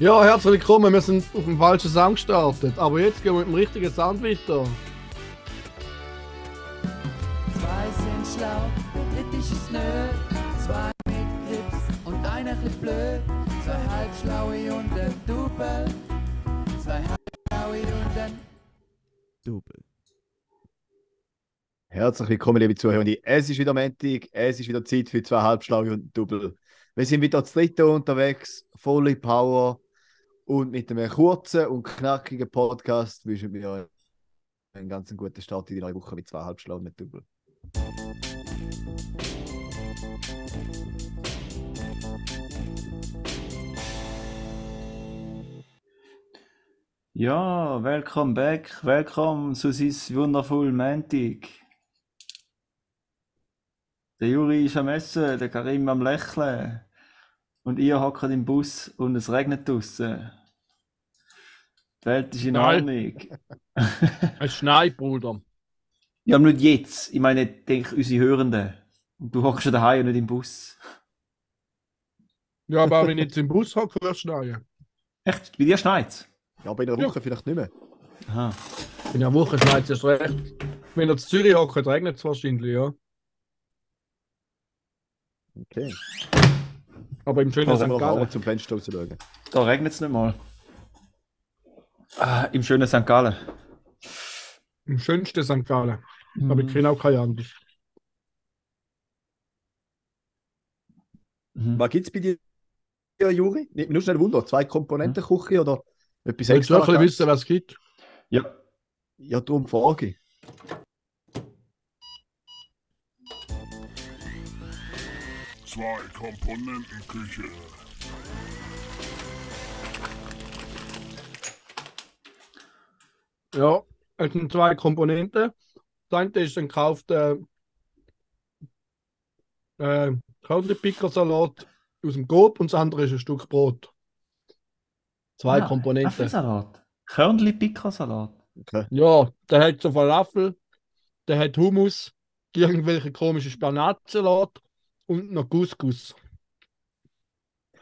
Ja, herzlich willkommen. Wir sind auf dem falschen Sound gestartet. Aber jetzt gehen wir mit dem richtigen Sound weiter. Zwei sind schlau, der dritte ist nö. Zwei mit Grips und einer bisschen blöd. Zwei halbschlaue und ein Double. Zwei halbschlaue und ein Double. Herzlich willkommen, liebe Zuhörer. Es ist wieder Montag, es ist wieder Zeit für zwei Halbschlaue und ein Double. Wir sind wieder zu dritt unterwegs, volle Power und mit einem kurzen und knackigen Podcast wünschen wir euch einen ganz guten Start in die neue Woche mit zwei Halbschlauen und Double. Ja, welcome back, welcome zu seinem wundervollen Montag. Der Juri ist am Essen, der Karim am Lächeln. Und ihr hockt im Bus und es regnet draußen. Welt ist in Nein. Ordnung. Es schneit, Bruder. Ja, aber nicht jetzt. Ich meine, denke unsere Hörenden. Und du hockst ja daheim und nicht im Bus. Ja, aber wenn ich jetzt im Bus hocke, wird es schneien. Echt? Bei dir schneit's? Ja, aber in einer Ja. Woche vielleicht nicht mehr. Aha. In der Woche schneit es erst recht. Wenn ihr zu Zürich hockt, regnet es wahrscheinlich, ja. Okay. Aber im schönen St. Gallen. zum Fenster raus schauen. Da regnet es nicht mal. Ah, Im schönen St. Gallen. Im schönsten St. Gallen. Mhm. Aber ich kenne auch keine andere. Mhm. Was gibt es bei dir, Juri? Nicht nur schnell Wunder, zwei Komponenten Küche oder etwas Willst du extra? wirklich wissen, was es gibt? Ja. Ja, darum frage ich. Zwei Komponentenküche. Ja, es sind zwei Komponenten. Das eine ist ein gekaufter äh, aus dem Coop und das andere ist ein Stück Brot. Zwei Ah, Komponenten. Apfelsalat. Körnli-Pickersalat. Okay. Ja, der hat so Falafel, der hat Hummus, irgendwelche komischen Spinatsalat und noch Couscous.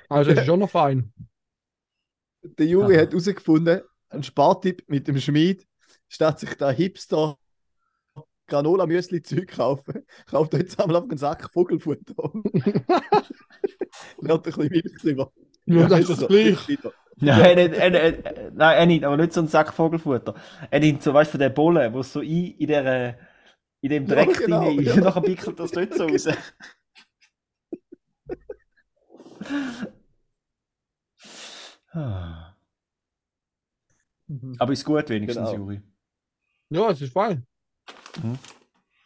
Also ist schon noch fein. Der Juri Aha. hat herausgefunden, ein Spartipp mit dem Schmied, statt sich da Hipster Granola Müsli Zeug kaufen, kauft er jetzt einmal einfach einen Sack Vogelfutter. Lernt ein bisschen Milch drüber. Nur das ist das so. gleich. Nein, nicht, äh, äh, nein, er nicht, aber nicht so ein Sack Vogelfutter. Er nimmt so, weißt du, von der Bolle, wo so in, in, der, in dem Ja, Dreck genau, drin ist, ja. nachher pickelt das nicht so raus. Ah. Aber ist gut wenigstens, Genau. Juri. Ja, es ist fein. Mhm.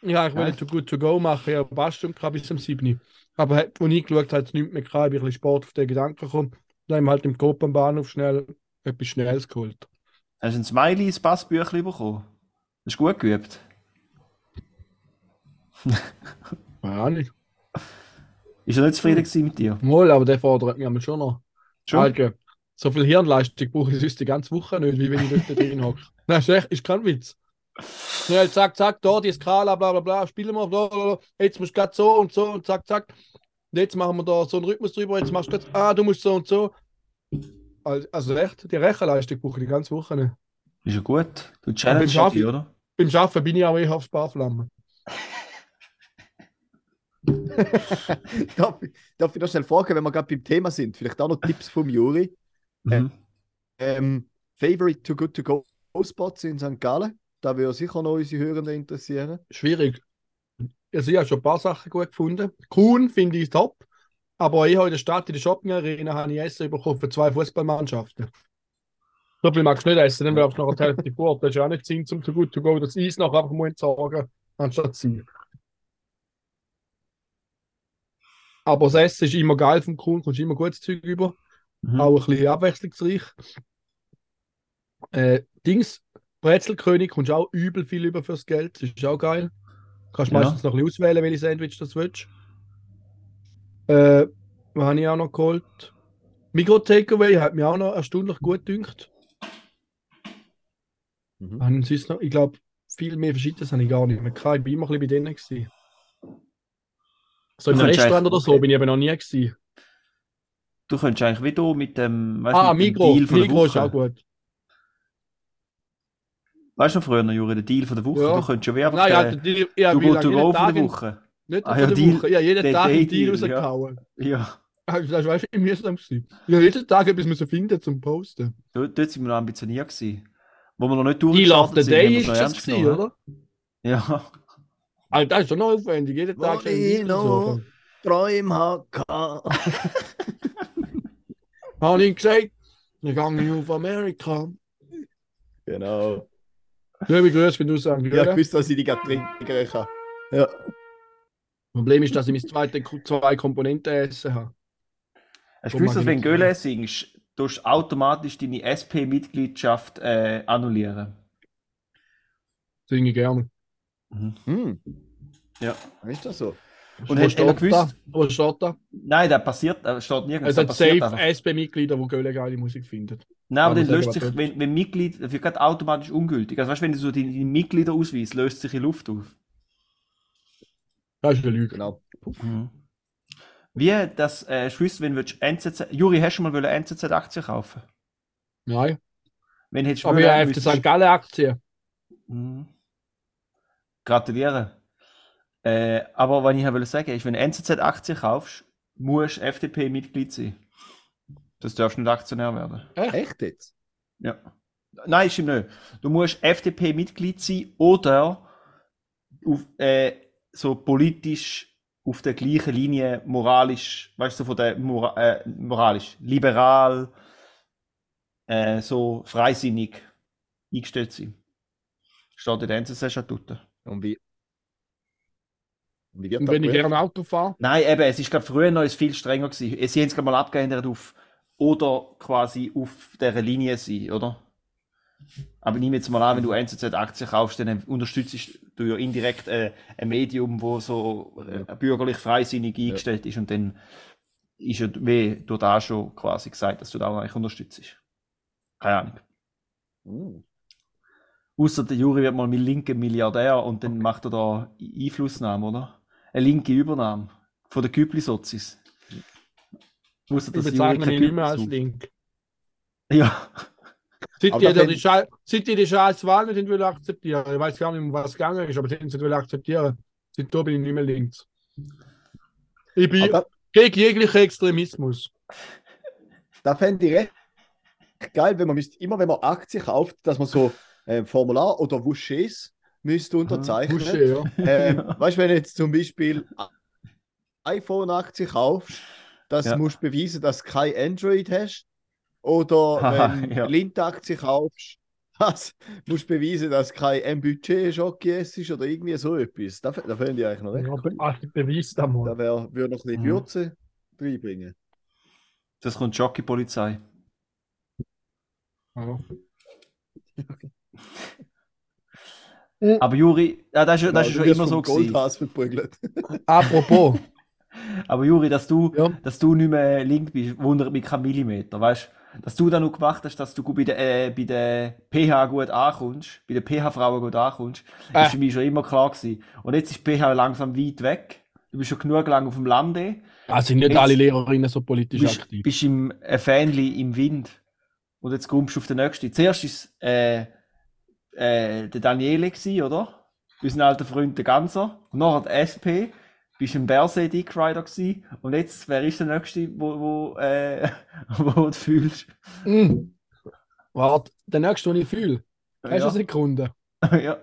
Ja, ich nicht so gut to go machen, ja, Bastung kann bis zum 7. Aber hat- als ich geschaut habe, hat es nichts mehr gehabt, ich ein bisschen Sport auf den Gedanken gekommen. Dann haben wir halt im Coop am Bahnhof schnell etwas Schnelles geholt. Hast du ein Smiley ins Passbüchlein bekommen? Hast du gut geübt? Ja, nicht. Ist er nicht zufrieden mit dir? Wohl, aber der fordert mich schon noch. Schon? Alter, so viel Hirnleistung brauche ich sonst die ganze Woche nicht, wie wenn ich dort drin hocke. Nein, ist echt, ist kein Witz. Schnell, zack, zack, da die Skala, bla bla bla, spielen wir, bla, bla, bla. jetzt musst du grad so und so und zack, zack. Und jetzt machen wir da so einen Rhythmus drüber, jetzt machst du grad, ah, du musst so und so. Also, echt, die Rechenleistung brauche ich die ganze Woche nicht. Ist ja gut. Du challenge Schaffen- dich, oder? Beim Arbeiten bin ich auch eher auf Sparflamme. darf, ich, darf ich noch schnell fragen, wenn wir gerade beim Thema sind, vielleicht auch noch Tipps vom Juri. Mhm. Ähm, Favorite to Good to Go Spots in St. Gallen, da würde sicher noch unsere Hörenden interessieren. Schwierig. Also ich habe schon ein paar Sachen gut gefunden. Kuhn finde ich top. Aber ich habe in der Stadt, in der Shopping Arena, habe ich Essen bekommen für zwei Fußballmannschaften. So viel magst du nicht essen, dann bleibst du noch eine Hälfte vor. Das ist ja auch nicht Sinn, zum zu gut to go, das Eis noch einfach mal entsorgen, anstatt sein. Aber das Essen ist immer geil vom Kuhn, kommst immer gutes Zeug über. Mhm. Auch ein bisschen abwechslungsreich. Äh, Dings, Brezelkönig kommst du auch übel viel über fürs Geld. Das ist auch geil. Kannst Ja. meistens noch ein bisschen auswählen, welche Sandwich das willst. Äh, was habe ich auch noch geholt? Migro Takeaway hat mir auch noch erstaunlich gut gedünkt. Mhm. Ich sonst noch? Ich glaube, viel mehr Verschiedenes habe ich gar nicht mehr gehabt. Ich bin immer ein bisschen bei denen. Gewesen. So im Du Restaurant oder so bin ich aber noch nie gewesen. Du könntest eigentlich wie du mit dem, weißt, Ah, mit dem Migro. Deal von der Migro ist Woche. auch gut. Weißt du noch früher, Juri, der Deal von der Woche? Ja. Du könntest schon wie einfach Nein, ja, den, die, ja, du go go von der in- Woche. Nicht Ah, von ja, der Deal- Woche. Ja, jeden der Tag einen Deal ja. rausgehauen. Ja. Also, Das war wie mühsam. gewesen. Ich habe jeden Tag etwas müssen finden zum Posten. Dort, dort sind wir noch ambitioniert gewesen. Wo wir noch nicht Deal of durchgestartet the sind, haben Day wir es ist das gewesen, oder? Ja. Also, das ist schon noch aufwendig. Jeden Tag Wo Deal ich noch. Träume hatte. Habe ich gesagt, wir gehen auf Amerika. genau. Liebe Grüße, wenn du sagst. Ich habe gewusst, dass ich die gerade trinken kann. Ja. Problem ist, dass ich meine zweite zwei Komponenten essen habe. Hast du gewusst, dass wenn hin. Göhle singst, du automatisch deine SP-Mitgliedschaft äh, annullieren? Singe ich gerne. Hm. Ja. Ist das so? Und du steht gewusst? da? Wo steht da? Nein, das passiert, das steht nirgends. Hat passiert safe. SP-Mitglieder, die geile geile Musik finden. Nein, aber dann löst sich, wenn, wenn Mitglied, das wird automatisch ungültig. Also weißt du, wenn du so deine, deine Mitglieder ausweist, löst sich in Luft auf. Das ist eine Lüge. Genau. Wie das äh, Schluss, wenn du NZZ. Juri, hast du mal wollen NZZ-Aktien kaufen? Nein. Wenn hättest du Aber ich habe die St. Gallen Aktie. Mhm. Gratuliere. Äh, aber was ich wollte sagen, ist, wenn du NZZ-Aktien kaufst, musst du FDP-Mitglied sein. Das darfst du nicht Aktionär werden. Echt jetzt? Ja. Nein, stimmt nicht. Du musst FDP-Mitglied sein oder auf, äh, so politisch auf der gleichen Linie, moralisch, weißt du, von der Mora äh, moralisch, liberal, äh, so freisinnig eingestellt sein. Steht in der NZZ-Statuten. Und wie? Und wenn ich gerne Auto fahre, Nein, eben, es ist glaube früher noch viel strenger gewesen. Sie haben es gerade mal abgeändert auf oder quasi auf dieser Linie sein, oder? Aber nimm jetzt mal an, wenn du NZZ-Aktien kaufst, dann unterstützt du ja indirekt äh, ein Medium, wo so äh, bürgerlich freisinnig eingestellt ist und dann ist ja weh durch da schon quasi gesagt, dass du da auch eigentlich unterstützt. Keine Ahnung. Hm. Außer der Juri wird mal mit linken Milliardär und dann macht er da Einflussnahme, oder? Eine linke Übernahme von der Kübli-Sozis. Außer ich dass kein mich nicht mehr als Link. Ja. Seit die, die, seit scheiß Wahl nicht wollen akzeptieren. Ich weiß gar nicht, um was es gegangen ist, aber sie nicht wollen akzeptieren. Seitdem bin ich nicht mehr links. Ich bin Aber gegen jeglichen Extremismus. da fände ich recht geil, wenn man müsste, immer wenn man Aktien kauft, dass man so ein Formular oder Wusches müsste unterzeichnen. Busche, ja. Ähm, weißt du, wenn du jetzt zum Beispiel iPhone-Aktien kaufst, das Ja. musst du beweisen, dass du kein Android hast. Oder Haha, wenn ja. Blind-Aktien kaufst, das musst du beweisen, dass kein M-Budget Jockey ist oder irgendwie so etwas. Das, das fände ich eigentlich noch recht ja cool. Ach, beweis das mal. Da wär, würde noch ein bisschen Mhm. Würze reinbringen. Das kommt Jockey-Polizei. Ja. Aber Juri, ja, das ist, ja- das ist Genau, schon du immer so gewesen. Apropos, Aber Juri, dass du, Ja. dass du nicht mehr link bist, wundert mich kein Millimeter, weißt Dass du dann noch gemacht hast, dass du gut bei der, äh, bei der PH gut ankommst, bei den PH-Frauen gut ankommst, Äh. ist für mich schon immer klar gewesen. Und jetzt ist PH langsam weit weg. Du bist schon genug lang auf dem Lande. also sind nicht Jetzt- alle Lehrerinnen so Du politisch bist, aktiv. bist im ein Fähnli im Wind. Und jetzt kommst du auf den nächsten. Zuerst ist äh, äh, der Daniele gsi, oder? Unser alter Freund der Ganser. Nachher der SP. Bist im Bersee Dick Rider gsi. Und jetzt, wer ist der nächste, wo, wo, äh, wo du fühlst? Mm. Warte, der nächste, den ich fühle. Hast du eine Ja. Sekunde? ja.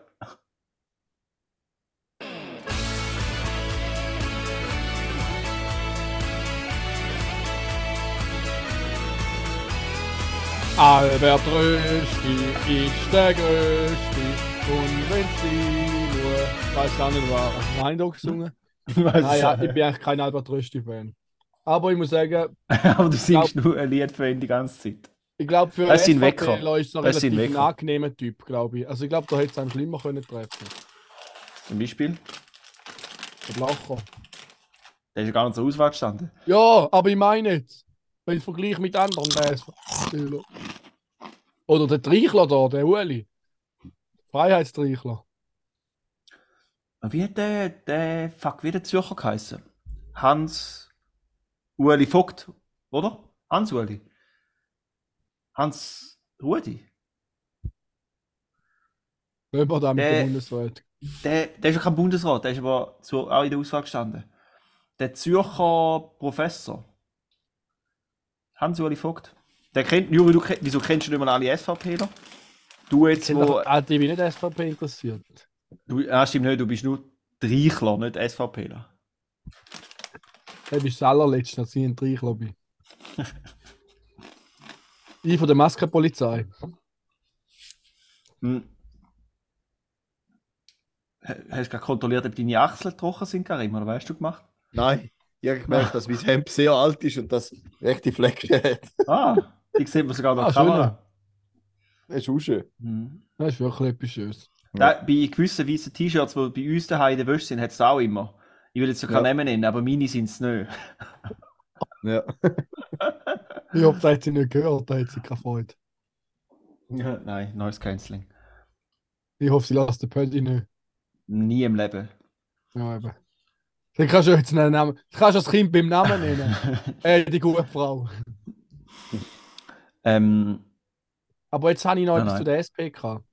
Albert Rösti ist der Größte. Und wenn sie nur. Ich weiß auch nicht, was. Nein, doch gesungen. Weiss Nein, ja, es ich bin eigentlich kein Albert Rösti-Fan. Aber ich muss sagen, Aber du singst nur ein Lied für ihn die ganze Zeit. ich glaube, für Das sind einen Wecker. SVPler ist es noch Das relativ ein Wecker. angenehmer Typ, glaube ich. Also ich glaube, da hätte es einem schlimmer können treffen. Zum Beispiel. Der Lacher. Der ist ja gar nicht zur Auswahl gestanden. Ja, aber ich meine jetzt, wenn ich es vergleiche mit anderen SVPler. Oder der Treichler da, der Ueli. Freiheitstreichler. Wie hat der, der, fuck, wie der Zürcher geheißen? Hans Ueli Vogt, oder? Hans-Uli. Hans Rudi. Wenn wir da mit Der- der Bundesrat. Der, der ist ja kein Bundesrat, der ist aber zu, auch in der Auswahl gestanden. Der Zürcher Professor. Hans-Uli Vogt. Der kennt, Juri, du, wieso kennst du nicht mal alle SVPler? Du jetzt, wo... auch die, die nicht SVP interessiert. Du, ah, stimmt nicht, du bist nur Reichler, nicht SVPler. Du bist das allerletzte, als ich ein Dreichlobby. ich von der Maskenpolizei. Hm. Ha- Hast du gerade kontrolliert, ob deine Achseln trocken sind, Karim, oder weißt du gemacht? Nein, ich habe gemerkt, dass mein Hemd sehr alt ist und das rechte Flecken hat. Ah, die sieht man sogar noch Ah, Kamera. Das ist auch schön. Hm. Das ist wirklich etwas Schönes. Da, bei gewissen weißen T-Shirts, die bei uns daheim in der Wäsche sind, hat es auch immer. Ich will jetzt so keinen Ja. Namen nennen, aber meine sind es nicht. Ja. Ich hoffe, da hat sie nicht gehört, da hat sie keine Freude. Nein, neues Canceling. Ich hoffe, sie lässt den Pödi nicht. Nie im Leben. Ja, eben. Dann kannst du jetzt einen Namen. Du kannst das Kind beim Namen nennen. äh, die gute Frau. Ähm, Aber jetzt habe ich noch Nein, etwas nein. zu der SP gehabt.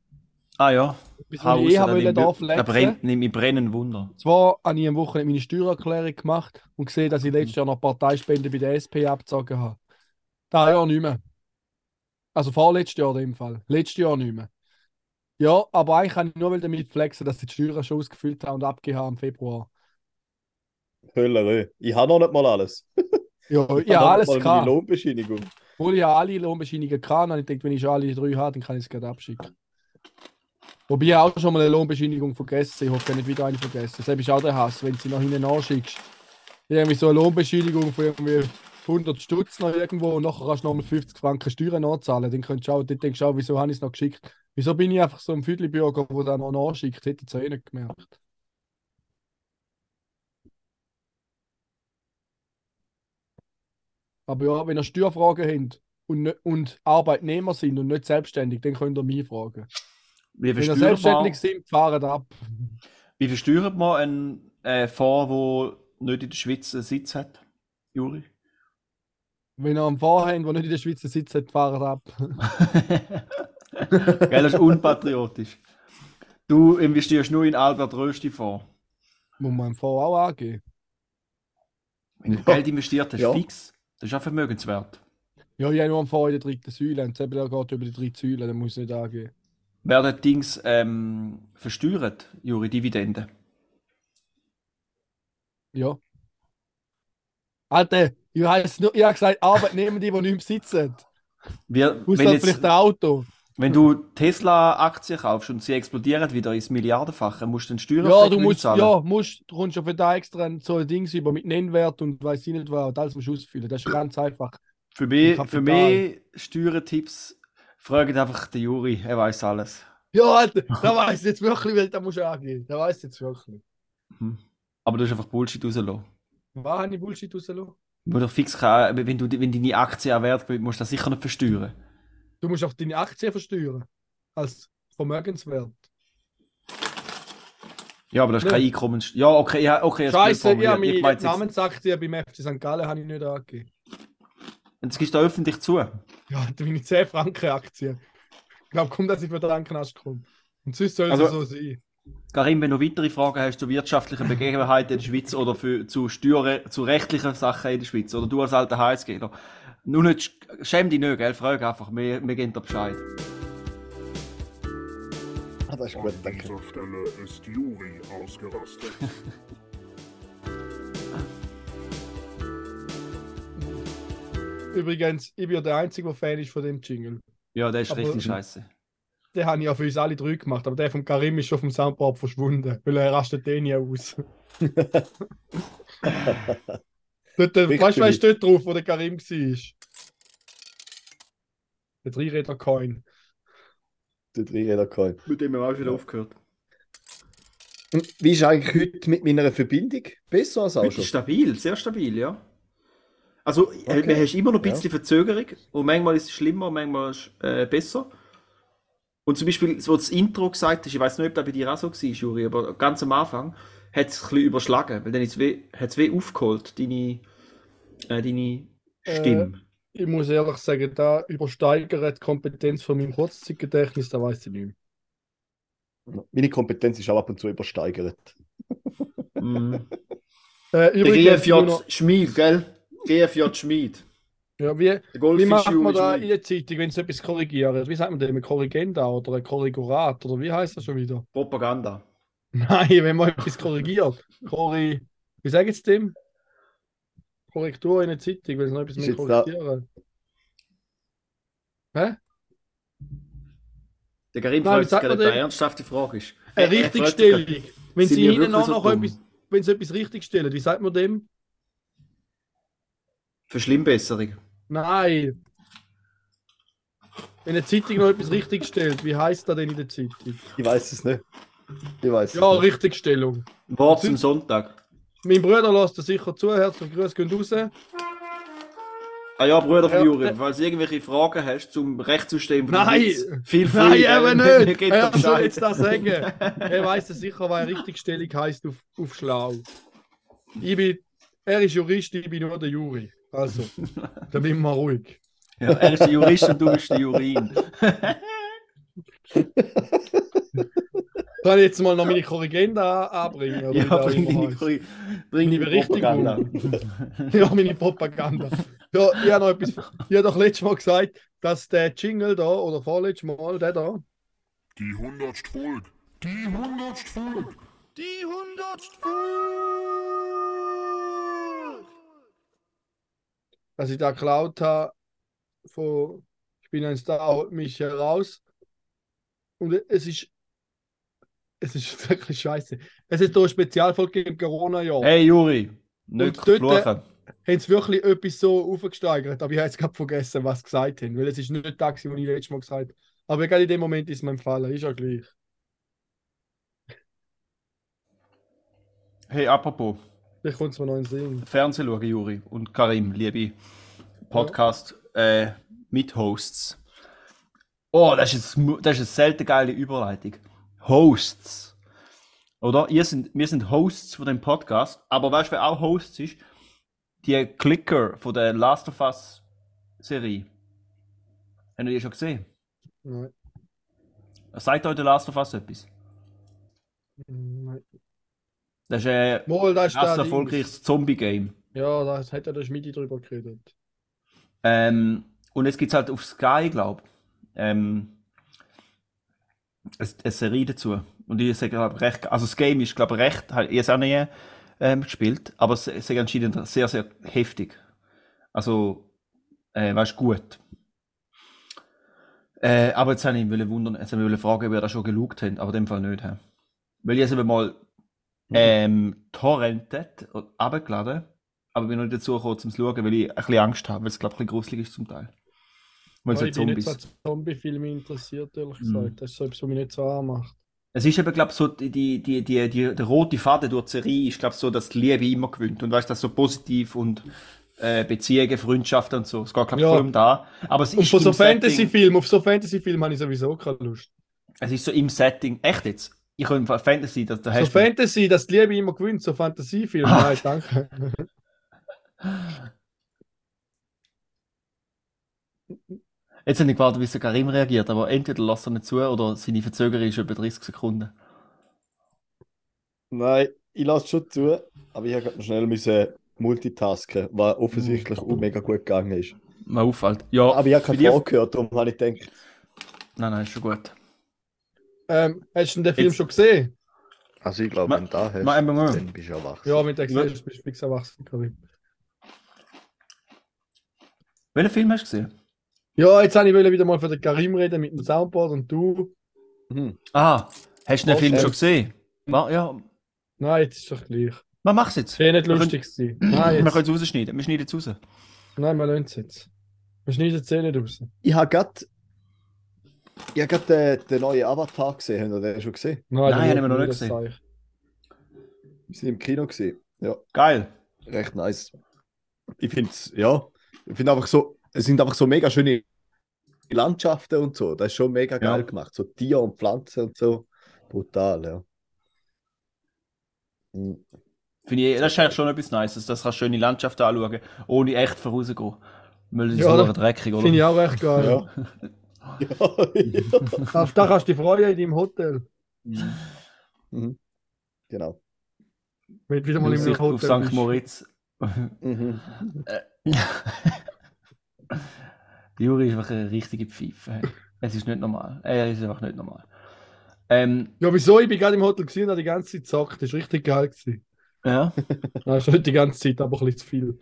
ah ja, hau ich habe dann da da brennt, nimmt mich brennen Wunder. Zwar habe ich am Wochenende meine Steuererklärung gemacht und gesehen, dass ich letztes Jahr noch Parteispenden bei der SP abgezogen habe. Das Jahr nicht mehr. Also vorletztes Jahr in dem Fall. Letztes Jahr nicht mehr. Ja, aber eigentlich kann ich nur damit flexen, dass ich die Steuern schon ausgefüllt habe und abgegeben habe im Februar. Höllerei. Ich habe noch nicht mal alles. Ja, Ich ja, habe noch alles nicht mal meine klar. Lohnbescheinigung. Obwohl ich ja alle Lohnbescheinigungen kann, und ich denke, wenn ich schon alle drei habe, dann kann ich es gerade abschicken. Wobei ich auch schon mal eine Lohnbescheinigung vergessen. Ich hoffe, ich habe nicht wieder eine vergessen. Das ist auch der Hass, wenn du sie noch hinten nachschickst. Irgendwie so eine Lohnbescheinigung von irgendwie 100 Stutz noch irgendwo und nachher kannst du nochmal 50 Franken Steuern nachzahlen. Dann könntest du auch, dann denkst du auch, wieso habe ich es noch geschickt? Wieso bin ich einfach so ein Viertelbürger, der da noch nachschickt? Hätte ich es auch nicht gemerkt. Aber ja, wenn ihr Steuerfragen habt und, nicht- und Arbeitnehmer sind und nicht selbstständig, dann könnt ihr mich fragen. Wie Wenn ihr selbstständig man, sind, fahrt ab. wie versteuert man einen äh, Fonds, der nicht in der Schweiz einen Sitz hat, Juri? Wenn ihr einen Fahrer habt, der nicht in der Schweiz sitzt, fahrt ab. Gell, das ist unpatriotisch. Du investierst nur in Albert Rösti Fonds. Muss man einen Fahrer auch angeben. Wenn du Ja. Geld investiert hast, Ja. fix, das ist auch vermögenswert. Ja, ich habe nur einen Fahrer in der dritten Säule. Und eben, geht über die drei Säulen, dann muss ich nicht angeben. Werden Dings ähm, versteuert, Juri, Dividende? Ja. Alter, ich, nur, ich habe gesagt, Arbeitnehmer, die, die nicht mehr sitzen. Wir, jetzt, vielleicht ein Auto. Wenn du Tesla-Aktien kaufst und sie explodieren wieder ins Milliardenfache, musst du den Steuer Ja, du musst, zahlen. ja, musst, du kommst ja für da extra so ein Ding über mit Nennwert und weiß ich nicht was. Und alles musst du ausfüllen. Das ist ganz einfach. Für mich, für mich Steuertipps, fragt einfach den Juri, er weiß alles. Ja, Alter, da weiß jetzt wirklich, weil da musst du angehen. Da weiß jetzt wirklich. Mhm. Aber du hast einfach Bullshit rausgelassen. Was habe ich Bullshit rausgelassen? Wo doch fix kann, wenn, du, wenn deine Aktie an Wert gewinnt, musst du das sicher nicht versteuern. Du musst auch deine Aktien versteuern. Als Vermögenswert. Ja, aber das ist Ja. kein Einkommens... Ja, okay, ja, okay. Scheiße. Ich meine meinte jetzt- Namensaktien beim FC St. Gallen habe ich nicht angegeben. Jetzt gibst du öffentlich zu. Ja, meine 10 Franken Aktie. Ich glaube, kaum, dass ich für den Rankenasch komme. Und sonst soll es Also- so sein. Karim, wenn du weitere Fragen hast zu wirtschaftlichen Begebenheiten in der Schweiz oder für, zu, Steuern, zu rechtlichen Sachen in der Schweiz oder du als alter HSGler, nur nicht, sch- schäm dich nicht, gell? Frag einfach, wir, wir geben dir Bescheid. Ah, das ist An gut, danke. dieser Stelle ist Juri ausgerastet. Übrigens, ich bin ja der Einzige, der Fan ist von dem Jingle. Ja, das ist Aber- richtig scheiße. Den habe ich ja für uns alle drei gemacht, aber der von Karim ist schon vom Soundboard verschwunden, weil er rastet den nie aus. dort, äh, weißt du, wer ist dort drauf, wo der Karim war? Der Dreiräder-Coin. Der Dreiräder-Coin. Mit dem haben wir auch wieder aufgehört. Und Wie ist eigentlich heute mit meiner Verbindung? Besser als auch schon? ist stabil, sehr stabil, ja. Also, äh, Okay. du hast immer noch ein Ja. bisschen Verzögerung und manchmal ist es schlimmer, manchmal ist es äh, besser. Und zum Beispiel, so das Intro gesagt hast, ich weiß nicht, ob das bei dir auch so war, Juri, aber ganz am Anfang hat es ein bisschen überschlagen, weil dann hat es weh aufgeholt, deine, äh, deine Äh, Stimme. Ich muss ehrlich sagen, da übersteigert die Kompetenz von meinem Kurzzeitgedächtnis, da weiß ich nicht mehr. Meine Kompetenz ist auch ab und zu übersteigert. Mhm. Äh, übrigens, GFJ Bruno, Schmied, gell? GFJ Schmied. ja, wie, wie macht man da in der Zeitung, wenn es etwas korrigiert? Wie sagt man dem? Ein Korrigenda oder ein Korrigorat? Oder wie heißt das schon wieder? Propaganda. Nein, wenn man etwas korrigiert. Korri wie sagen Sie dem? Korrektur in der Zeitung, wenn Sie noch etwas mehr jetzt da- korrigieren. Hä? Der Karim fragt sich gerade, eine ernsthafte Frage ist. Eine Richtigstellung. gerade, Wenn Sie wirklich auch so noch etwas, wenn Sie etwas richtigstellen, wie sagt man dem? Verschlimmbesserung. Nein. Wenn eine Zeitung noch etwas richtigstellt, wie heißt das denn in der Zeitung? Ich weiß es nicht. Ich weiß Ja, es nicht. Richtigstellung. Wort zum Sonntag. Mein Bruder lässt das sicher zu, herzlich Grüße gehen raus. Ah ja, Bruder von Juri, falls du irgendwelche Fragen hast zum Rechtssystem von Nein! Witz, viel Nein, eben nicht! Er soll jetzt das sagen. Er weiß es sicher, was Richtigstellung heisst auf, auf Schlau. Ich bin, er ist Jurist, ich bin nur der Juri. Also, dann bin mal ruhig. Ja, er ist der Jurist und du bist der Jurin. Kann ich jetzt mal noch meine Korrigenda an- anbringen? Ja, bring deine, heisst? Korri- bring Meine deine Propaganda. Ja, meine Propaganda. Ja, ich habe noch etwas. Ich habe doch letztes Mal gesagt, dass der Jingle da, oder vorletztes Mal, der da, Die hundertst Folge. Die hundertst Folge. Die hundertste Folge. dass ich da geklaut habe, von Ich bin ein Star, holt mich heraus. Und es ist. Es ist wirklich scheiße. Es ist hier eine Spezialfolge im Corona-Jahr. Hey Juri, nicht Und dort, fluchen. haben sie wirklich etwas so aufgesteigert, aber ich habe jetzt gerade vergessen, was sie gesagt haben, weil es ist nicht das, was ich letztes Mal gesagt habe. Aber gerade in dem Moment ist mir empfallen, ist ja gleich. Hey, apropos, kommt es mir noch in Sinn. Fernsehen schauen, Juri und Karim, liebe Podcast äh, Mit-Hosts. Oh, das ist, das ist eine selten geile Überleitung. Hosts. Oder? Ihr sind, wir sind Hosts von dem Podcast, aber weißt du, wer auch Hosts ist? Die Clicker von der Last of Us Serie. Habt ihr die schon gesehen? Nein. Sagt euch der Last of Us etwas? Nein. Das ist ein Mal, da ist der erfolgreiches Zombie-Game. Ja, da hat ja der Schmidi drüber geredet. Ähm, und jetzt gibt es halt auf Sky, glaube ich, ähm, eine, eine Serie dazu. Und ich sage, glaub, recht, also das Game ist, glaube ich, recht, ich habe es auch nie ähm, gespielt, aber es es ist anscheinend sehr, sehr heftig. Also, äh, weißt gut. Äh, aber jetzt habe ich mich wundern, jetzt habe ich wollte fragen, ob ihr das schon geschaut habt, aber in dem Fall nicht. He. Weil ich es eben mal ähm, torrentet und abgeladen, aber bin noch nicht dazu gekommen, zum Schauen, weil ich ein bisschen Angst habe, weil es, glaube ich, ein bisschen gruselig ist zum Teil. Weil Ja, halt ich bin nicht so Zombie-Filme interessiert, ehrlich Mhm. gesagt. Das ist so etwas, was mich nicht so anmacht. Es ist eben, glaube ich, so, die, die, die, die, die, der rote Faden durch die Serie ist, glaube ich, so, dass die Liebe immer gewinnt. Und weißt du, das so positiv und äh, Beziehungen, Freundschaften und so. Es geht, glaube ich, Ja. voll um da. Aber es Und ist von so im Setting, Fantasy-Filmen, auf so Fantasy-Filme habe ich sowieso keine Lust. es ist so im Setting, echt jetzt? Ich kann Fantasy, da, da So Fantasy, dass die Liebe immer gewinnt, so Fantasiefilme. Ah. Nein, danke. jetzt habe ich gewartet, wie der Karim reagiert, aber entweder lässt er nicht zu oder seine Verzögerung ist etwa 30 Sekunden. Nein, ich lasse schon zu, aber ich habe schnell müssen multitasken, was offensichtlich auch mega gut gegangen ist. Mal auffällt. Ja, Aber ich habe keine Frage gehört, darum habe ich gedacht, Nein, nein, ist schon gut. Ähm, hast du den Film Jetzt- schon gesehen? also ich glaube, wenn du da hast, ma- ma- ma- dann bist du erwachsen. Ja, mit der gesehen hast, bist du fix erwachsen. Karim. Welchen Film hast du gesehen? Ja, jetzt habe ich wieder mal für den Karim reden mit dem Soundboard und du. Hm. Ah, hast du den Oh, Film schon gesehen? Ma, ja, Nein, jetzt ist doch gleich. man macht's jetzt. Wäre nicht Wir lustig gewesen. Nein, Wir jetzt. können es rausschneiden. Wir schneiden es raus. Nein, wir lassen es jetzt. Wir schneiden die Szene raus. Ich habe gerade ich habe gerade den, den neuen Avatar gesehen, habt ihr den schon gesehen? Nein, den haben wir noch nicht gesehen. Wir sind im Kino gesehen. Ja, Geil. recht nice. Ich finde es, ja, ich finde einfach so, es sind einfach so mega schöne Landschaften und so. Das ist schon mega geil Ja. gemacht. So Tiere und Pflanzen und so. Brutal, ja. Hm. Finde ich, das ist eigentlich schon etwas Nices. Das kannst du schöne Landschaften anschauen, ohne echt vorauszugehen. Weil das ist Ja, ja, da- dreckig, oder? Finde ich auch recht geil. Ja. ja. Auf da kannst du dich freuen in deinem Hotel. mhm. Genau. Wenn wieder mal in Aussicht einem auf Hotel St. Moritz. Mhm. Juri ist einfach eine richtige Pfeife. Es ist nicht normal. Er ist einfach nicht normal. Ähm, Ja, wieso? Ich bin gerade im Hotel gesehen und habe die ganze Zeit gezockt. Das war richtig geil. Gewesen. ja. Nein, ist nicht die ganze Zeit, aber ein bisschen zu viel.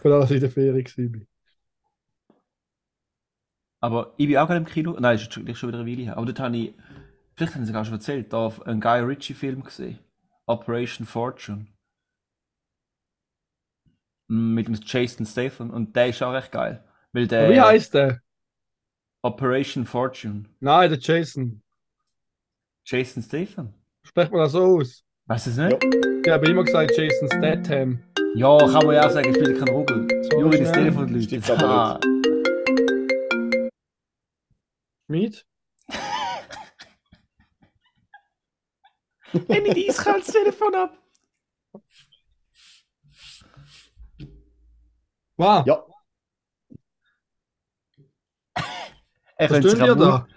Für das, dass ich in der Ferie war. Aber ich bin auch gerade im Kino. Nein, schon, ist schon wieder eine Weile her. Aber dort habe ich, vielleicht haben sie sogar schon erzählt, da einen Guy Ritchie-Film gesehen. Operation Fortune. Mit dem Jason Statham. Und der ist auch recht geil. Weil der Wie heißt der? Operation Fortune. Nein, der Jason. Jason Statham? Sprecht man das so aus? Weißt du es nicht? Ich habe immer gesagt Jason Statham. Ja, kann man ja auch sagen, ich spiele keinen Ruggel. So Juri, das. Telefon läutet. Ah, ich dies kann, das Telefon ab. Wow. Ja, Er Was tun sich wir da?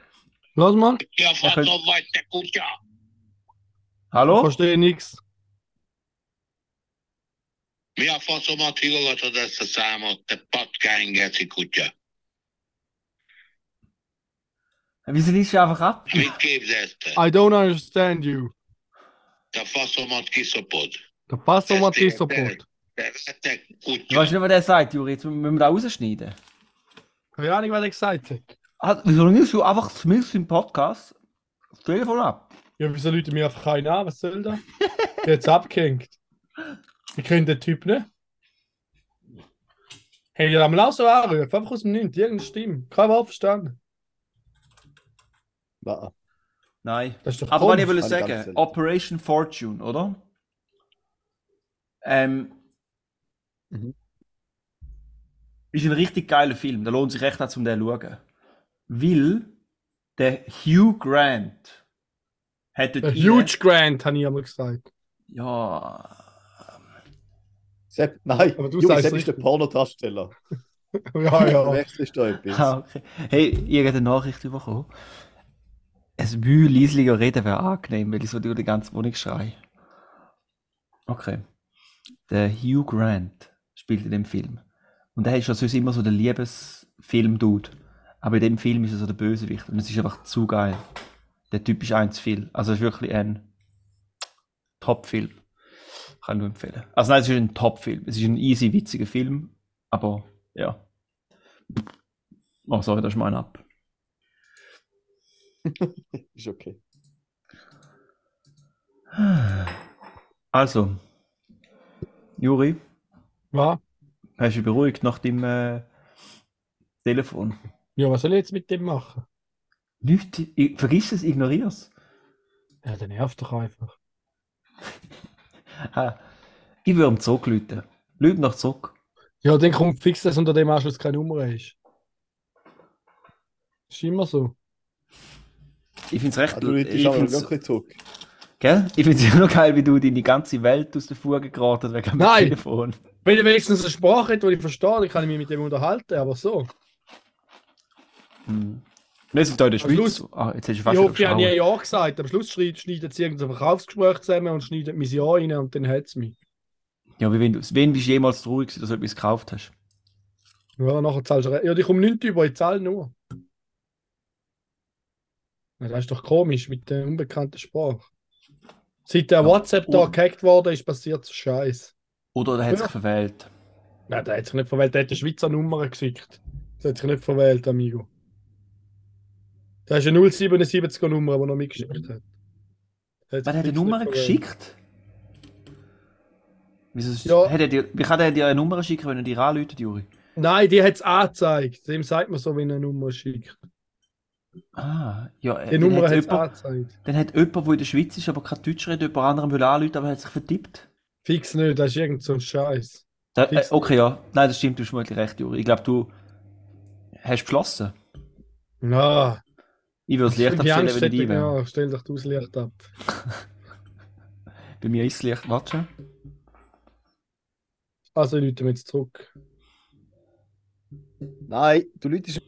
Lass mal. Ja, Ja, fast so weit der Kutscher. Hallo? Verstehe nichts. Mi a faszomat hívogatod ezt a számot, te patkány geci kutya? Wieso liest du einfach ab? Mit képzelsz te? I don't understand you. Te faszomat kiszopod. Der Pastor Ezt Retek Du weißt nicht, was der sagt, Juri. Jetzt müssen wir da rausschneiden. Keine Ahnung, was er gesagt hat. Ah, wieso nimmst du einfach zumindest im Podcast das Telefon ab? Ja, wieso Leute mir einfach keinen an? Was soll das? Der hat's abgehängt. Ich kenne den Typ nicht. Hey, ihr am Lausen anrufen, einfach aus dem Nichts, irgendeine Stimme. Kein Wort verstanden. nein. Nein. Das ist doch Aber was ich komisch. will ich sagen. Operation Fortune, oder? Ähm, Mhm. Ist ein richtig geiler Film. Da lohnt sich echt auch, um den zu schauen. Weil der Hugh Grant hat dort Der Huge Grant, habe ich einmal gesagt. Ja. Sepp, nein, Aber du Juri, sagst Sepp ist der. Pornodarsteller. ja, ja. Verwechselst du etwas? Ah, okay. Hey, ich habe eine Nachricht bekommen. Ein Mühe leislicher reden wäre angenehm, weil ich so durch die ganze Wohnung schreie. Okay. Der Hugh Grant spielt in dem Film. Und er ist ja sonst immer so der Liebesfilm-Dude. Aber in dem Film ist er so der Bösewicht. Und es ist einfach zu geil. Der Typ ist eins viel. Also es ist wirklich ein Top-Film. Kann ich nur empfehlen. Also nein, es ist ein Top-Film. Es ist ein easy, witziger Film. Aber ja. Oh, sorry, da ist mein ab. Ist okay. Also, Juri, Was? hast du dich beruhigt nach dem äh, Telefon? Ja, was soll ich jetzt mit dem machen? Nicht, ich, vergiss es, ignorier es. Ja, der nervt doch einfach. Ah, ich würde ihm zurückrufen. Lüg noch zurück. Ja, dann kommt fix, dass unter dem Anschluss keine Nummer ist. Ist immer so. Ich finde es recht. Du ich find's, gell? Ich finde es immer noch geil, wie du deine ganze Welt aus der Fuge geraten wegen dem Nein. Telefon. Wenn ich wenigstens eine Sprache hätte, die ich verstehe, dann kann ich mich mit dem unterhalten, aber so. Hm. Wir sind hier in der Schweiz. Schluss- Ah, jetzt hast du Ich fast hoffe, ich habe nie Ja gesagt. Am Schluss schneidet, sie irgendein Verkaufsgespräch zusammen und schneidet mein Ja rein und dann hat es mich. Ja, wie wenn du, wen bist du jemals traurig dass du etwas gekauft hast? Ja, nachher zahlst du. Ja, ich komme nicht über, ich zahle nur. Ja, das ist doch komisch mit der unbekannten Sprache. Seit der. WhatsApp da gehackt worden ist, passiert so Scheiß. Oder er hat Ja. sich verwählt. Nein, der hat sich nicht verwählt, der hat eine Schweizer Nummer geschickt. Der hat sich nicht verwählt, Amigo. Der ist eine 077er Nummer, die er noch mitgeschickt hat. Der hat die fix Nummer geschickt? Wieso Ja. hat er dir, wie kann er dir eine Nummer schicken, wenn er dir anruft, Juri? Nein, die hat es angezeigt. Dem sagt man so, wenn er eine Nummer schickt. Ah, ja. Die dann Nummer hat hat es angezeigt. dann hat jemand, der in der Schweiz ist, aber kein Deutsch redet, jemand anderem will anrufen, aber er hat sich vertippt. Fix nicht, das ist irgend so ein Scheiß. Da, äh, okay, ja. Nein, das stimmt, du hast vermutlich recht, Juri. Ich glaube, du hast beschlossen. Na, Ich würde das Licht abstellen, wenn ich wäre. ja, stell doch du das Licht ab. Bei mir ist das Licht, warte schon. Also, Leute, jetzt zurück. Nein, du läutest.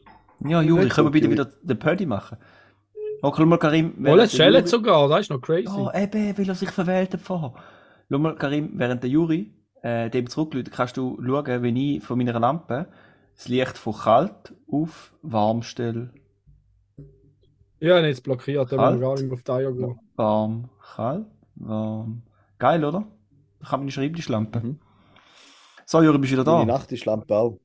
Ja, Juri, können wir bitte wieder den Pödi machen? Oh, schau mal, Karim. Oh, während es sogar, das ist noch crazy. Ja, eben, weil er sich verwählt hat vorher. Schau mal, Karim, während der Juri äh, dem zurückläuft, kannst du schauen, wenn ich von meiner Lampe das Licht von kalt auf warm stelle. Ja, ich habe jetzt blockiert, Halt. ich gar nicht mehr auf die Eier gehen. Warm, kalt, warm. Geil, oder? Da kann meine Schreibtischlampe. Mhm. So, Juri, bist du wieder da? Nachttischlampe auch.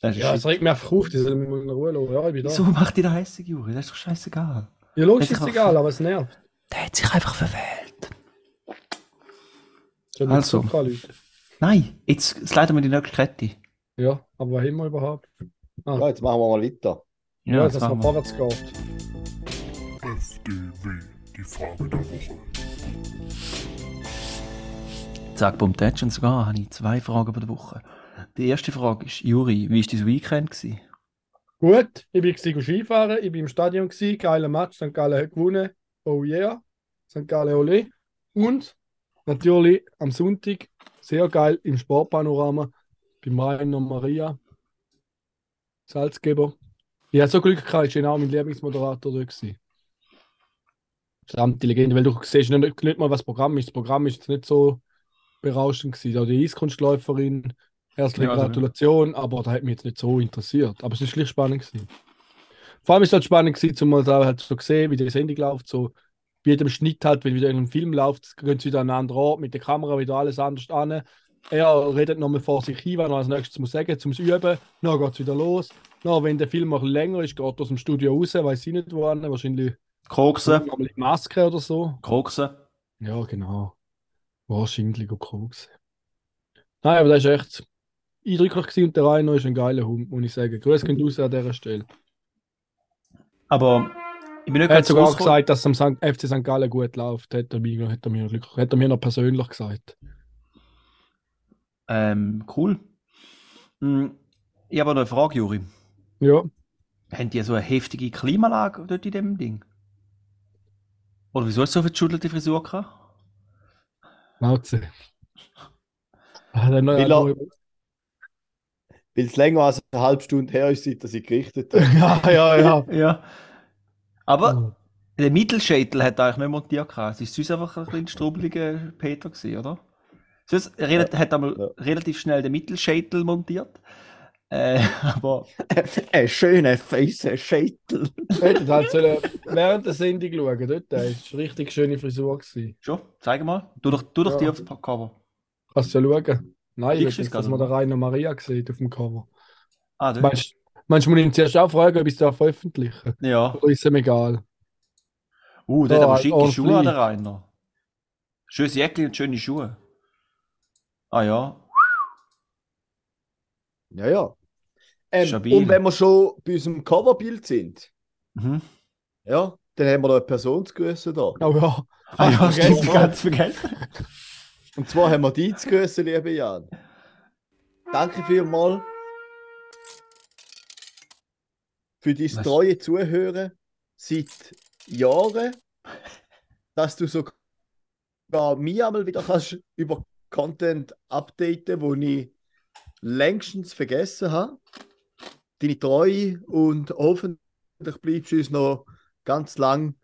Das ist Ja, es regt mich einfach auf, die sollen mich in Ruhe lassen. Ja, ich bin da. Wieso macht ihr da hässig, Juri? Das ist doch scheißegal. Ja, logisch ist ich auch- egal, aber es nervt. Der hat sich einfach verwählt. Also. Nein, jetzt sliden wir die nächste Kette. Ja, aber was haben wir überhaupt? Ah. Ja, jetzt machen wir mal weiter. Ja, Ja, dass das es machen noch wir. vorwärts geht. FDW, die Frage der Woche. Zack, bumm, tätsch. Und sogar habe ich zwei Fragen bei der Woche. Die erste Frage ist, Juri, wie war dein Weekend? Gewesen? Gut, ich bin gewesen Skifahren, ich bin im Stadion, gewesen, geiler Match, St. Gallen hat gewonnen. Oh yeah, St. Gallen ole. Und natürlich am Sonntag, sehr geil, im Sportpanorama, beim Rainer Maria, Salzgeber. Ich hatte so Glück gehabt, ich war genau mein Lieblingsmoderator dort. Gewesen. Verdammte Legende, weil du siehst nicht, nicht mal, was das Programm ist. Das Programm ist jetzt nicht so berauschend gewesen. Auch die Eiskunstläuferin, herzliche Ja, also, ja. Gratulation, aber das hat mich jetzt nicht so interessiert. Aber es ist gleich spannend gewesen. Vor allem ist es halt spannend gewesen, zum mal da halt so sehen, wie die Sendung läuft, so bei jedem Schnitt halt, wenn wieder in einem Film läuft, gehen sie wieder an einen anderen Ort, mit der Kamera wieder alles anders an. Er redet nochmal vor sich hin, was er als nächstes muss sagen, zum Üben. Dann geht es wieder los. Dann, wenn der Film noch länger ist, geht er aus dem Studio raus, weiß ich nicht wo, an, wahrscheinlich Koksen. Maske oder so. Koksen. Ja, genau. Wahrscheinlich auch Koks. Nein, aber das ist echt eindrücklich gewesen und der Rainer ist ein geiler Hund, muss ich sagen. Grüß gehen raus an dieser Stelle. Aber ich bin nicht Er hat ganz sogar gesagt, dass es am St. FC St. Gallen gut läuft. Hat er mir, hat er mir, hat er mir noch persönlich gesagt. Ähm, cool. Hm, Ich habe noch eine Frage, Juri. Ja. Haben die so eine heftige Klimalage dort in dem Ding? Oder wieso hast du so eine verschudelte Frisur gehabt? Schnauze. Neue- Weil es länger als eine halbe Stunde her ist, seit er sie gerichtet hat. ja, ja, ja. Ja. Aber Oh. der Mittelschädel hat er eigentlich nicht montiert gehabt. Es ist sonst einfach ein bisschen strubbeliger Peter gewesen, oder? Sonst redet, hat er mal ja. relativ schnell den Mittelschädel montiert. Äh, aber Ein schöner, feiser Scheitel. Hättet halt sollen während der Sendung schauen. Dort war eine richtig schöne Frisur. Gewesen. schon, zeig mal. Tu doch, tu doch Ja. die aufs Cover. Kannst du ja schauen. Nein, ich du will dass man da Rainer Maria sieht auf dem Cover. Ah, dort. Meinst du, muss ich ihn zuerst auch fragen, ob ich es da veröffentlichen Ja. Oder ist ihm egal? Uh, der Da, hat aber schicke Schuhe an der Rainer. Schönes Jäckli und schöne Schuhe. Ah ja. Ja, ja. Ähm, und wenn wir schon bei unserem Coverbild sind, Mhm. ja, dann haben wir da eine Person zu grüßen da. Oh ja. Ah ja, stimmt, ganz vergessen. Und zwar haben wir die zu grüßen, liebe Jan. Danke vielmals für dein Was? treue Zuhören seit Jahren, dass du sogar mich einmal wieder kannst über Content updaten, wo ich längstens vergessen habe. Deine Treue und hoffentlich bleibst du uns noch ganz lang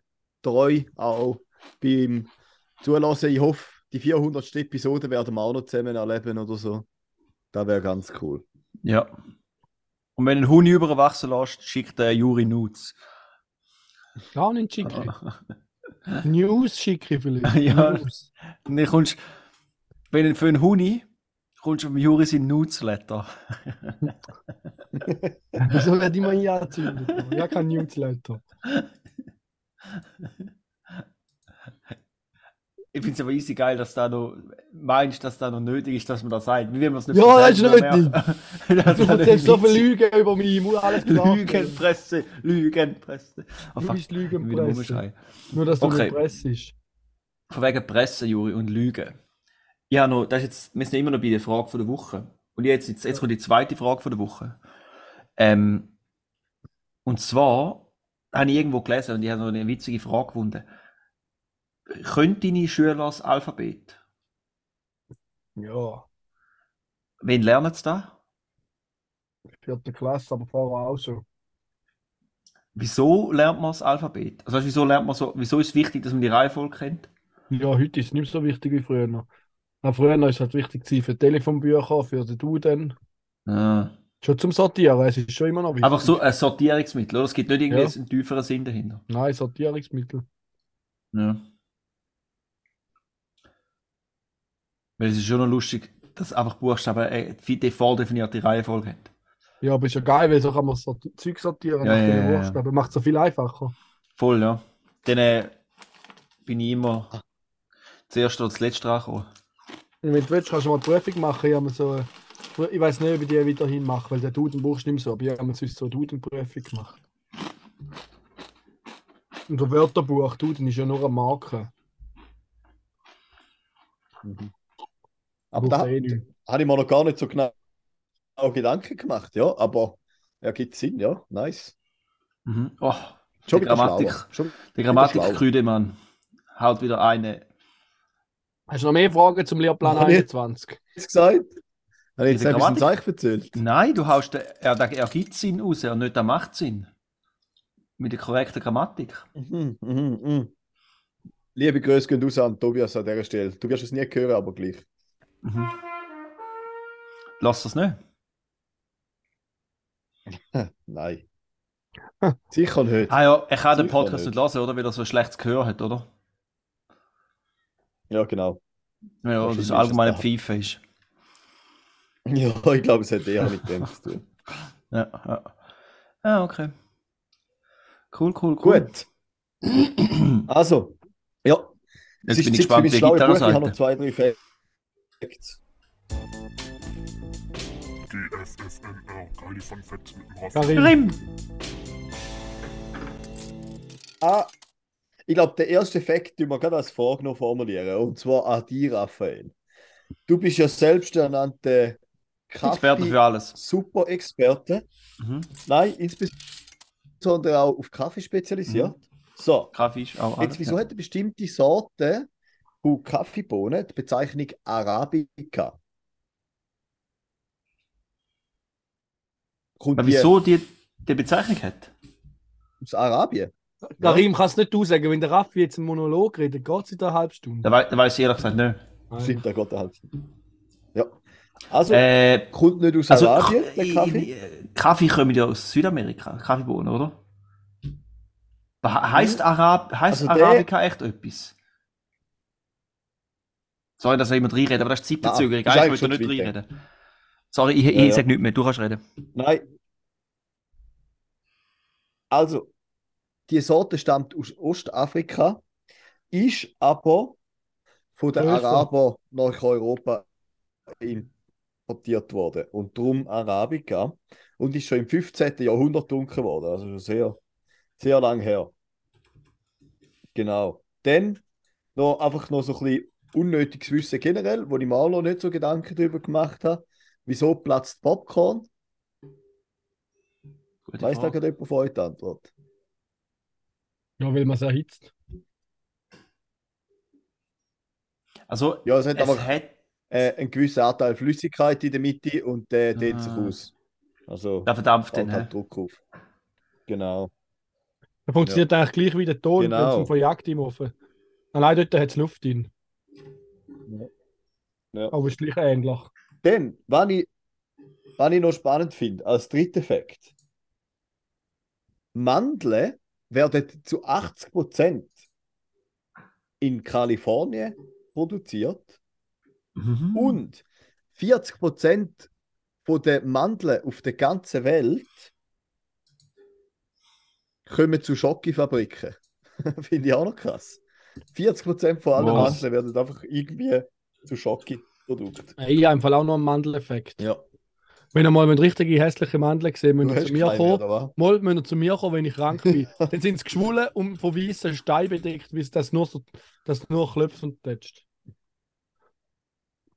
treu, auch beim Zulassen. Ich hoffe, die 400. Episode werden wir auch noch zusammen erleben oder so. Das wäre ganz cool. Ja. Und wenn ein Hund überwachsen lässt, schickt der Juri Nudes. Gar nicht schicke. News schicke vielleicht. Ja. News. Dann kommst wenn für einen Huni kommst du vom Juri sein Newsletter. Wieso werde ich mal hier angezündet? Ich habe kein Newsletter. Ich finde es aber easy geil, dass da noch meinst, dass da noch nötig ist, dass man das sagt. Wie man es nicht Ja, das ist wenn man Du erzählst so witzig. viel Lügen über mich. Ich muss alles glauben. Lügenpresse, Lügenpresse. Oh, Du bist Lügenpresse. Nur, dass du Okay. nicht pressest. Von wegen Presse, Juri, und Lügen. Ja, noch, das ist jetzt, wir sind immer noch bei der Frage von der Woche. Und jetzt, jetzt, jetzt kommt die zweite Frage von der Woche. Ähm, und zwar habe ich irgendwo gelesen und ich habe noch eine witzige Frage gefunden. Können deine Schüler das Alphabet? Ja. Wen lernen sie da? vierten Klasse, aber vorher auch schon. Wieso lernt man das Alphabet? Also weißt, du, wieso lernt man so, wieso ist es wichtig, dass man die Reihenfolge kennt? Ja, heute ist es nicht mehr so wichtig wie früher. Aber früher war es halt wichtig gewesen für Telefonbücher, für den Duden. Ah. Schon zum Sortieren, es ist schon immer noch wichtig. Einfach so ein Sortierungsmittel, oder? Es gibt nicht irgendwie Ja. einen tieferen Sinn dahinter. Nein, Sortierungsmittel. Ja. Weil es ist schon noch lustig, dass einfach Buchstaben äh, die vordefinierte Reihenfolge haben. Ja, aber ist ja geil, weil so kann man sorti Zeug sortieren Ja, nach ja, den ja, ja. Buchstaben. Macht es so viel einfacher. Voll, ja. Dann äh, bin ich immer zuerst oder zuletzt dran gekommen. Wenn du willst, kannst du mal eine Prüfung machen. Ich, habe so, eine- ich weiß nicht, ob ich die weiterhin mache, weil der Duden brauchst du nicht mehr so. Aber ich habe sonst so eine Duden-Prüfung gemacht. Und der Wörterbuch, Duden ist ja nur eine Marke. Aber da eh habe ich mir noch gar nicht so genau Gedanken gemacht, ja. Aber er gibt Sinn, ja. Nice. Mhm. Oh, Schon Die Grammatik. Schon die Grammatik. Krüdemann haut wieder eine. Hast du noch mehr Fragen zum Lehrplan Noch nicht. 21? jetzt gesagt? Habe ich jetzt Diese ein? Zeug erzählt? Nein, du haust den, er, er gibt Sinn raus und nicht der macht Sinn. Mit der korrekten Grammatik. Mhm, mhm, mhm. Liebe Grüße gehen raus an Tobias an dieser Stelle. Du wirst es nie hören, aber gleich. Mhm. Lass das nicht. Nein. Sicher nicht. Ah ja, er kann den Podcast nicht. nicht hören, oder? Weil er so ein schlechtes Gehör hat, oder? Ja, genau. Ja, das ist allgemeine es da. Pfeife ist. Ja, ich glaube, es hat eher mit dem zu tun. Ja, ja. Ah, okay. Cool, cool, cool. Gut. Also, ja. Jetzt bin ich gespannt, wie schlaue Gitarre. Ich habe noch zwei, drei Facts. GFFNR, Gali von Fett mit dem Raff. Karim, Rim! Ah, ich glaube, der erste Fakt, den wir gerade als Frage noch formulieren, und zwar an dich, Raphael. Du bist ja selbsternannte Experte für alles. Super-Experte. Mhm. Nein, insbesondere auch auf Kaffee spezialisiert. So, Kaffee ist auch jetzt alles. wieso hat eine bestimmte Sorte von Kaffeebohnen die Bezeichnung Arabica? Kommt Aber wieso die, die Bezeichnung hat? aus Arabien? Karim kann es nicht du sagen, wenn der Raffi jetzt einen Monolog redet, geht es in einer halben Stunde. Da, wei da weiß ich ehrlich gesagt nicht. Nein. Stimmt, da geht er halt. Ja. Also, Äh, kommt nicht aus also, Arabien, K- der Kaffee? äh, Kaffee kommen ja aus Südamerika, Kaffeebohnen, oder? He- Heißt, Arab heißt Also der- Arabica echt etwas? Sorry, dass ich immer reinrede, aber das ist Zeitverzögerung. Nein, Eigentlich will ich nicht reinreden. Sorry, ich, ich Ja, ja. sag nichts mehr, du kannst reden. Nein. Also, die Sorte stammt aus Ostafrika, ist aber von den. Arabern nach Europa importiert worden. Und darum Arabica. Und ist schon im 15. Jahrhundert dunkel geworden. Also schon sehr, sehr lang her. Genau. Dann noch einfach noch so ein bisschen unnötiges Wissen generell, wo ich mir auch noch nicht so Gedanken darüber gemacht habe. Wieso platzt Popcorn? Gute Weiß da Frage. gerade jemand von euch die Antwort? Ja, weil man es erhitzt. Also, Ja, es hat es aber hat, äh, einen gewissen Anteil Flüssigkeit in der Mitte und der dehnt sich Ah. aus. Also der verdampft dann. halt hä? Druck auf. Genau. Er funktioniert eigentlich gleich wie der Ton, Genau. wenn es verjagt im Ofen. Allein dort hat es Luft drin. Ja. Aber es ist gleich ähnlich. Dann, was ich, was ich noch spannend finde, als dritter Fakt. Mandeln werden zu 80% in Kalifornien produziert Mhm. und 40% von den Mandeln auf der ganzen Welt kommen zu Schokifabriken. Finde ich auch noch krass. 40% von allen Was? Mandeln werden einfach irgendwie zu Schoki-Produkten. Äh, Ich habe im Fall auch noch einen Mandeleffekt. Ja, Wenn ihr mal mit richtige hässliche Mandeln gesehen müsst ihr zu mir kommen. was? Mal müsst ihr zu mir kommen, wenn ich krank bin. Dann sind sie geschwollen und von weißen Steinen bedeckt, wie es das nur, so, das nur klopft und tätscht.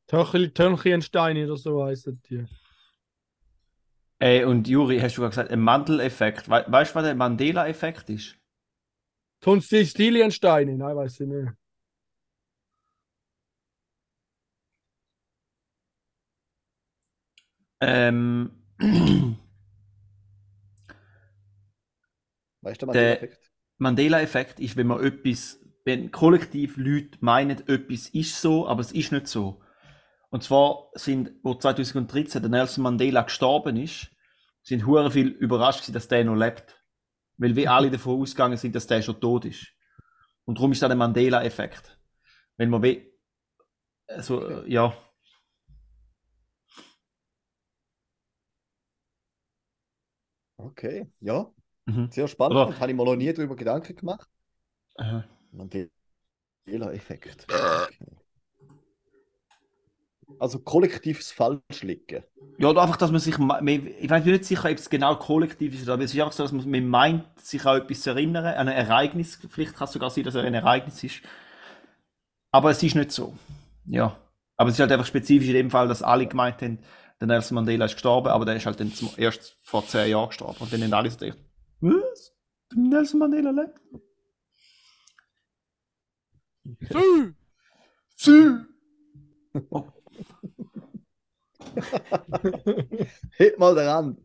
Törnchensteine oder so heißen die. Äh, und Juri, hast du gerade gesagt, ein Mandeleffekt. We weißt du, was der Mandela-Effekt ist? Tun sie die Stiliensteine? Nein, weiß ich nicht. Ähm, weißt du, Mandela-Effekt? Mandela-Effekt ist, wenn man etwas, wenn kollektiv Leute meinen, etwas ist so, aber es ist nicht so. Und zwar sind, wo 2013 der Nelson Mandela gestorben ist, sind hure viel überrascht gewesen, dass der noch lebt. Weil wir alle davon ausgegangen sind, dass der schon tot ist. Und darum ist da der Mandela-Effekt. Wenn man will, also, okay. ja. Okay, ja. Mhm. Sehr spannend. Oder- Habe ich mir noch nie darüber Gedanken gemacht. äh, Mandela-Effekt. Okay. Also kollektives Falschliegen. Ja, oder einfach, dass man sich, ich weiß nicht sicher, ob es genau kollektiv ist, aber es ist einfach so, dass man, man meint, sich an etwas zu erinnern, an ein Ereignis, vielleicht kann es sogar sein, dass er ein Ereignis ist. Aber es ist nicht so. Ja. Aber es ist halt einfach spezifisch in dem Fall, dass alle gemeint haben, der Nelson Mandela ist gestorben, aber der ist halt dann zum, erst vor zehn Jahren gestorben. Und dann haben alle so gedacht, was? Der Nelson Mandela lebt? Sie! Oh, Hebt mal den Rand.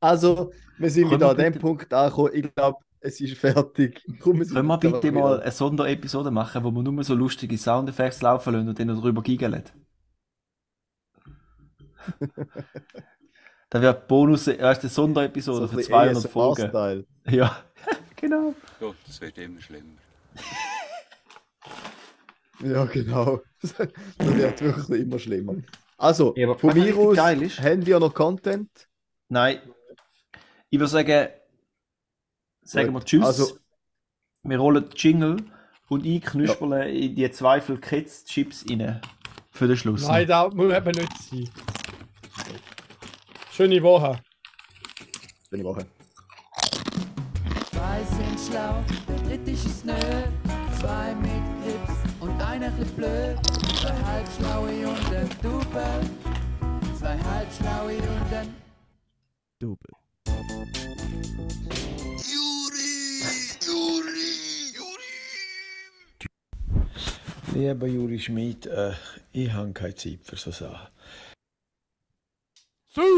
Also, wir sind wieder an dem Punkt angekommen. Ich glaube, es ist fertig. Komm, Können wir bitte wieder- mal eine Sonderepisode machen, wo wir nur so lustige Soundeffekte laufen lassen und dann noch drüber giggeln? da wird Bonus, erste Sonderepisode so für bisschen 200 Folgen. ASMR-Style. Ja, genau. Gott, es wird immer schlimmer. Ja, genau. Das wird wirklich immer schlimmer. Also, Ja, von mir aus, geil ist- haben wir noch Content? Nein. Ich würde sagen, sagen wir Tschüss. also- wir rollen die Jingle und ich knüspele in die Zweifel Kids Chips rein. Für den Schluss. Nein, da muss eben nicht sein. Schöne Woche. Schöne Woche. Zwei sind schlau, der dritte ist nö. Zwei mit Grips und einer chli blöd. Zwei halbschlaue und ein Double. Zwei halbschlaue und ein Double. Lieber Juri Schmid, äh, ich habe keine Zeit für so Sachen.